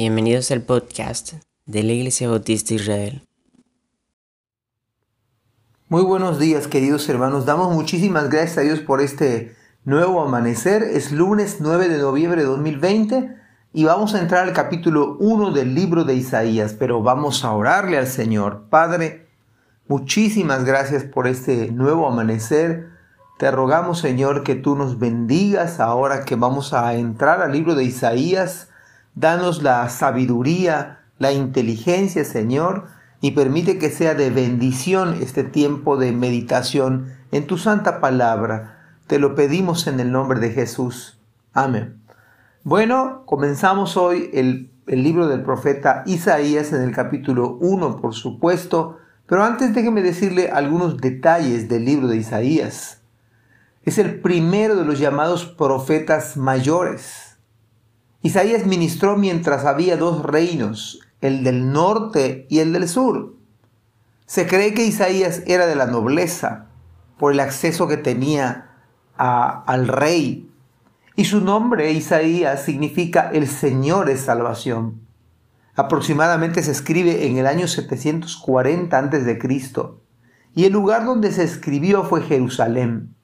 Bienvenidos al podcast de la Iglesia Bautista Israel. Muy buenos días queridos hermanos, damos muchísimas gracias a Dios por este nuevo amanecer. Es lunes 9 de noviembre de 2020 y vamos a entrar al capítulo 1 del libro de Isaías, pero vamos a orarle al Señor. Padre, muchísimas gracias por este nuevo amanecer. Te rogamos Señor que tú nos bendigas ahora que vamos a entrar al libro de Isaías Danos la sabiduría, la inteligencia, Señor, y permite que sea de bendición este tiempo de meditación en tu santa palabra. Te lo pedimos en el nombre de Jesús. Amén. Bueno, comenzamos hoy el, el libro del profeta Isaías en el capítulo 1, por supuesto, pero antes déjeme decirle algunos detalles del libro de Isaías. Es el primero de los llamados profetas mayores. Isaías ministró mientras había dos reinos, el del norte y el del sur. Se cree que Isaías era de la nobleza por el acceso que tenía al rey. Y su nombre, Isaías, significa el Señor es salvación. Aproximadamente se escribe en el año 740 a.C. Y el lugar donde se escribió fue Jerusalén.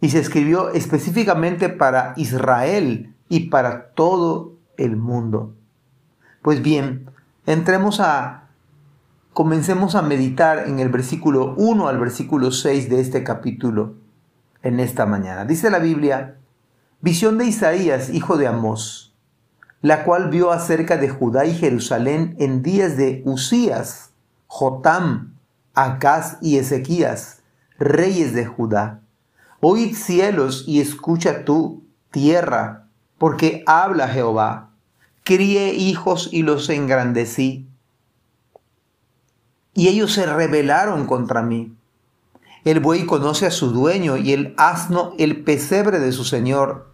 Y se escribió específicamente para Israel, y para todo el mundo. Pues bien, entremos a, comencemos a meditar en el versículo 1 al versículo 6 de este capítulo en esta mañana. Dice la Biblia, visión de Isaías, hijo de Amós, la cual vio acerca de Judá y Jerusalén en días de Usías, Jotam, Acaz y Ezequías, reyes de Judá. Oíd cielos y escucha tú, tierra, porque habla Jehová, crié hijos y los engrandecí. Y ellos se rebelaron contra mí. El buey conoce a su dueño y el asno el pesebre de su señor.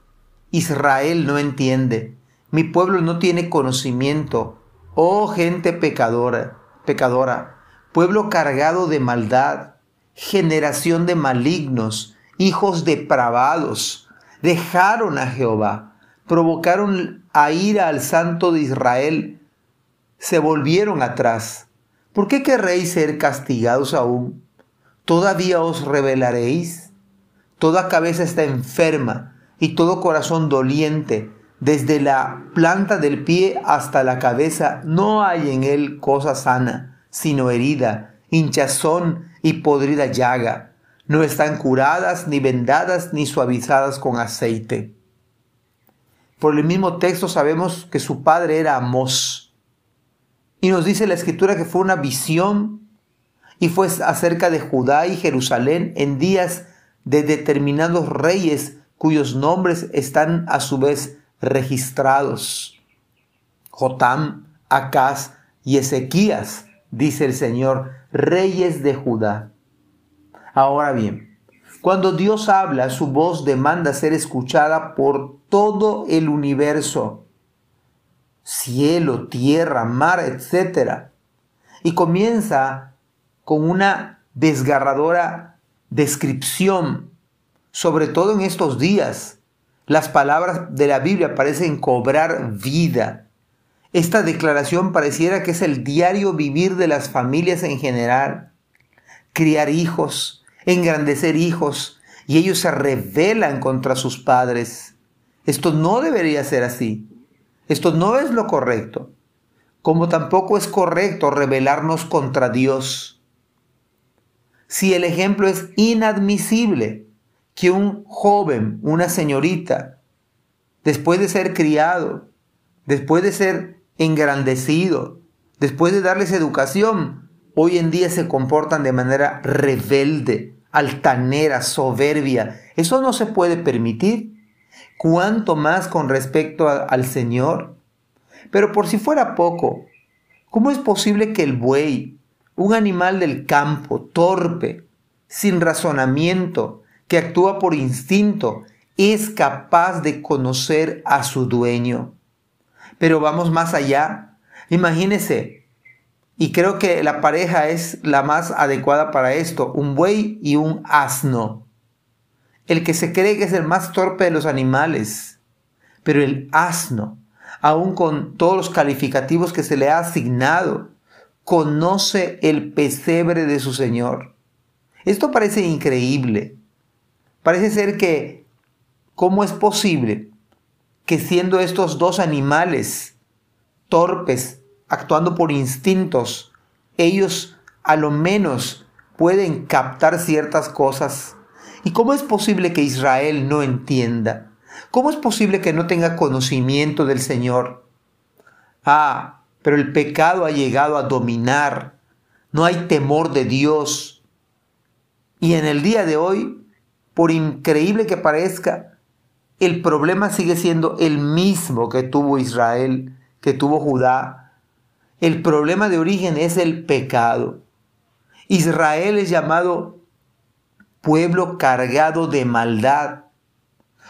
Israel no entiende. Mi pueblo no tiene conocimiento. Oh gente pecadora, pecadora, pueblo cargado de maldad, generación de malignos, hijos depravados, dejaron a Jehová provocaron a ira al santo de Israel, se volvieron atrás. ¿Por qué querréis ser castigados aún? ¿Todavía os rebelaréis? Toda cabeza está enferma y todo corazón doliente, desde la planta del pie hasta la cabeza, no hay en él cosa sana, sino herida, hinchazón y podrida llaga. No están curadas, ni vendadas, ni suavizadas con aceite. Por el mismo texto sabemos que su padre era Amós. Y nos dice la escritura que fue una visión y fue acerca de Judá y Jerusalén en días de determinados reyes cuyos nombres están a su vez registrados. Jotam, Acaz y Ezequías, dice el Señor, reyes de Judá. Ahora bien, cuando Dios habla, su voz demanda ser escuchada por todo el universo, cielo, tierra, mar, etc. Y comienza con una desgarradora descripción, sobre todo en estos días. Las palabras de la Biblia parecen cobrar vida. Esta declaración pareciera que es el diario vivir de las familias en general. Criar hijos, engrandecer hijos y ellos se rebelan contra sus padres. Esto no debería ser así. Esto no es lo correcto. Como tampoco es correcto rebelarnos contra Dios. Si el ejemplo es inadmisible que un joven, una señorita, después de ser criado, después de ser engrandecido, después de darles educación, hoy en día se comportan de manera rebelde, altanera, soberbia. Eso no se puede permitir. Cuanto más con respecto al Señor. Pero por si fuera poco, ¿cómo es posible que el buey, un animal del campo, torpe, sin razonamiento, que actúa por instinto, es capaz de conocer a su dueño? Pero vamos más allá. Imagínese y creo que la pareja es la más adecuada para esto, un buey y un asno. El que se cree que es el más torpe de los animales, pero el asno, aún con todos los calificativos que se le ha asignado, conoce el pesebre de su Señor. Esto parece increíble. Parece ser que, ¿cómo es posible que siendo estos dos animales torpes, actuando por instintos, ellos a lo menos pueden captar ciertas cosas? ¿Y cómo es posible que Israel no entienda? ¿Cómo es posible que no tenga conocimiento del Señor? Ah, pero el pecado ha llegado a dominar. No hay temor de Dios. Y en el día de hoy, por increíble que parezca, el problema sigue siendo el mismo que tuvo Israel, que tuvo Judá. El problema de origen es el pecado. Israel es llamado pueblo cargado de maldad.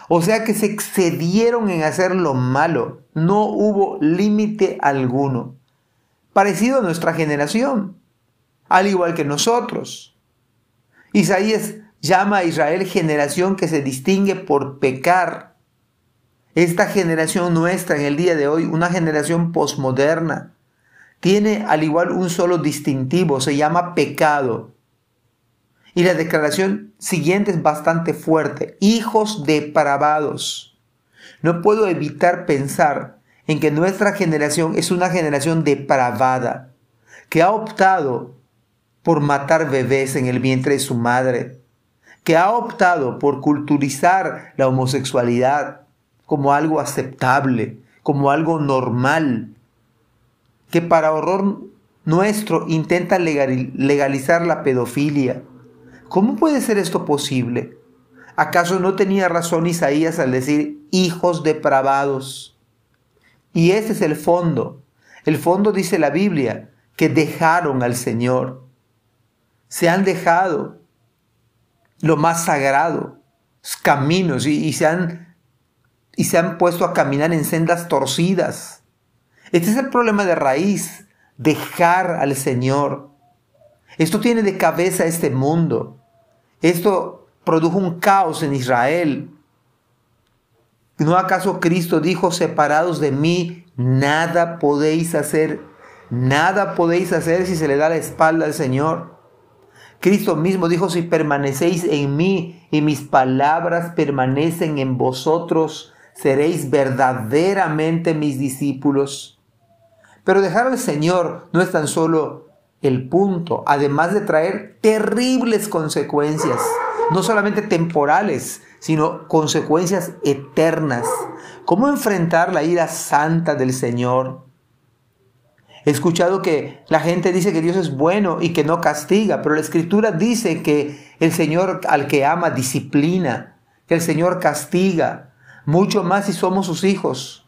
O sea que se excedieron en hacer lo malo. No hubo límite alguno. Parecido a nuestra generación, al igual que nosotros. Isaías llama a Israel generación que se distingue por pecar. Esta generación nuestra en el día de hoy, una generación posmoderna, tiene al igual un solo distintivo, se llama pecado. Y la declaración siguiente es bastante fuerte. Hijos depravados. No puedo evitar pensar en que nuestra generación es una generación depravada, que ha optado por matar bebés en el vientre de su madre, que ha optado por culturizar la homosexualidad como algo aceptable, como algo normal, que para horror nuestro intenta legalizar la pedofilia, ¿Cómo puede ser esto posible? ¿Acaso no tenía razón Isaías al decir hijos depravados? Y ese es el fondo. El fondo dice la Biblia, que dejaron al Señor. Se han dejado lo más sagrado, caminos, y, se han, y se han puesto a caminar en sendas torcidas. Este es el problema de raíz, dejar al Señor. Esto tiene de cabeza este mundo. Esto produjo un caos en Israel. ¿No acaso Cristo dijo, separados de mí, nada podéis hacer? Nada podéis hacer si se le da la espalda al Señor. Cristo mismo dijo, si permanecéis en mí y mis palabras permanecen en vosotros, seréis verdaderamente mis discípulos. Pero dejar al Señor no es tan solo el punto, además de traer terribles consecuencias, no solamente temporales, sino consecuencias eternas. ¿Cómo enfrentar la ira santa del Señor? He escuchado que la gente dice que Dios es bueno y que no castiga, pero la escritura dice que el Señor al que ama disciplina, que el Señor castiga, mucho más si somos sus hijos.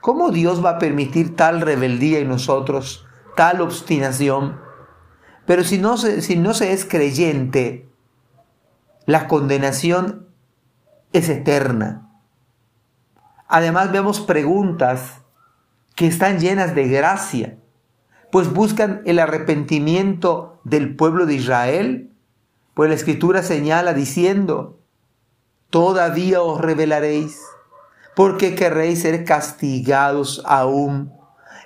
¿Cómo Dios va a permitir tal rebeldía en nosotros, tal obstinación? Pero si no se, es creyente, la condenación es eterna. Además vemos preguntas que están llenas de gracia, pues buscan el arrepentimiento del pueblo de Israel, pues la escritura señala diciendo, todavía os revelaréis, porque querréis ser castigados aún.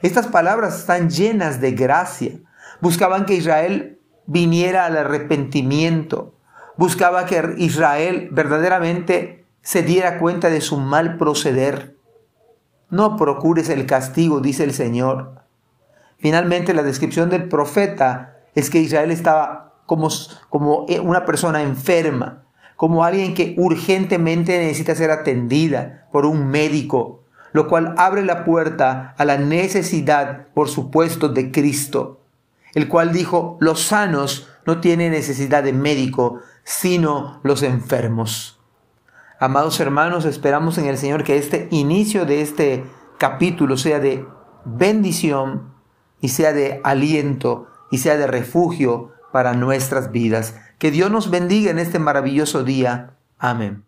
Estas palabras están llenas de gracia. Buscaban que Israel viniera al arrepentimiento. Buscaba que Israel verdaderamente se diera cuenta de su mal proceder. No procures el castigo, dice el Señor. Finalmente la descripción del profeta es que Israel estaba como, como una persona enferma, como alguien que urgentemente necesita ser atendida por un médico, lo cual abre la puerta a la necesidad, por supuesto, de Cristo el cual dijo, los sanos no tienen necesidad de médico, sino los enfermos. Amados hermanos, esperamos en el Señor que este inicio de este capítulo sea de bendición y sea de aliento y sea de refugio para nuestras vidas. Que Dios nos bendiga en este maravilloso día. Amén.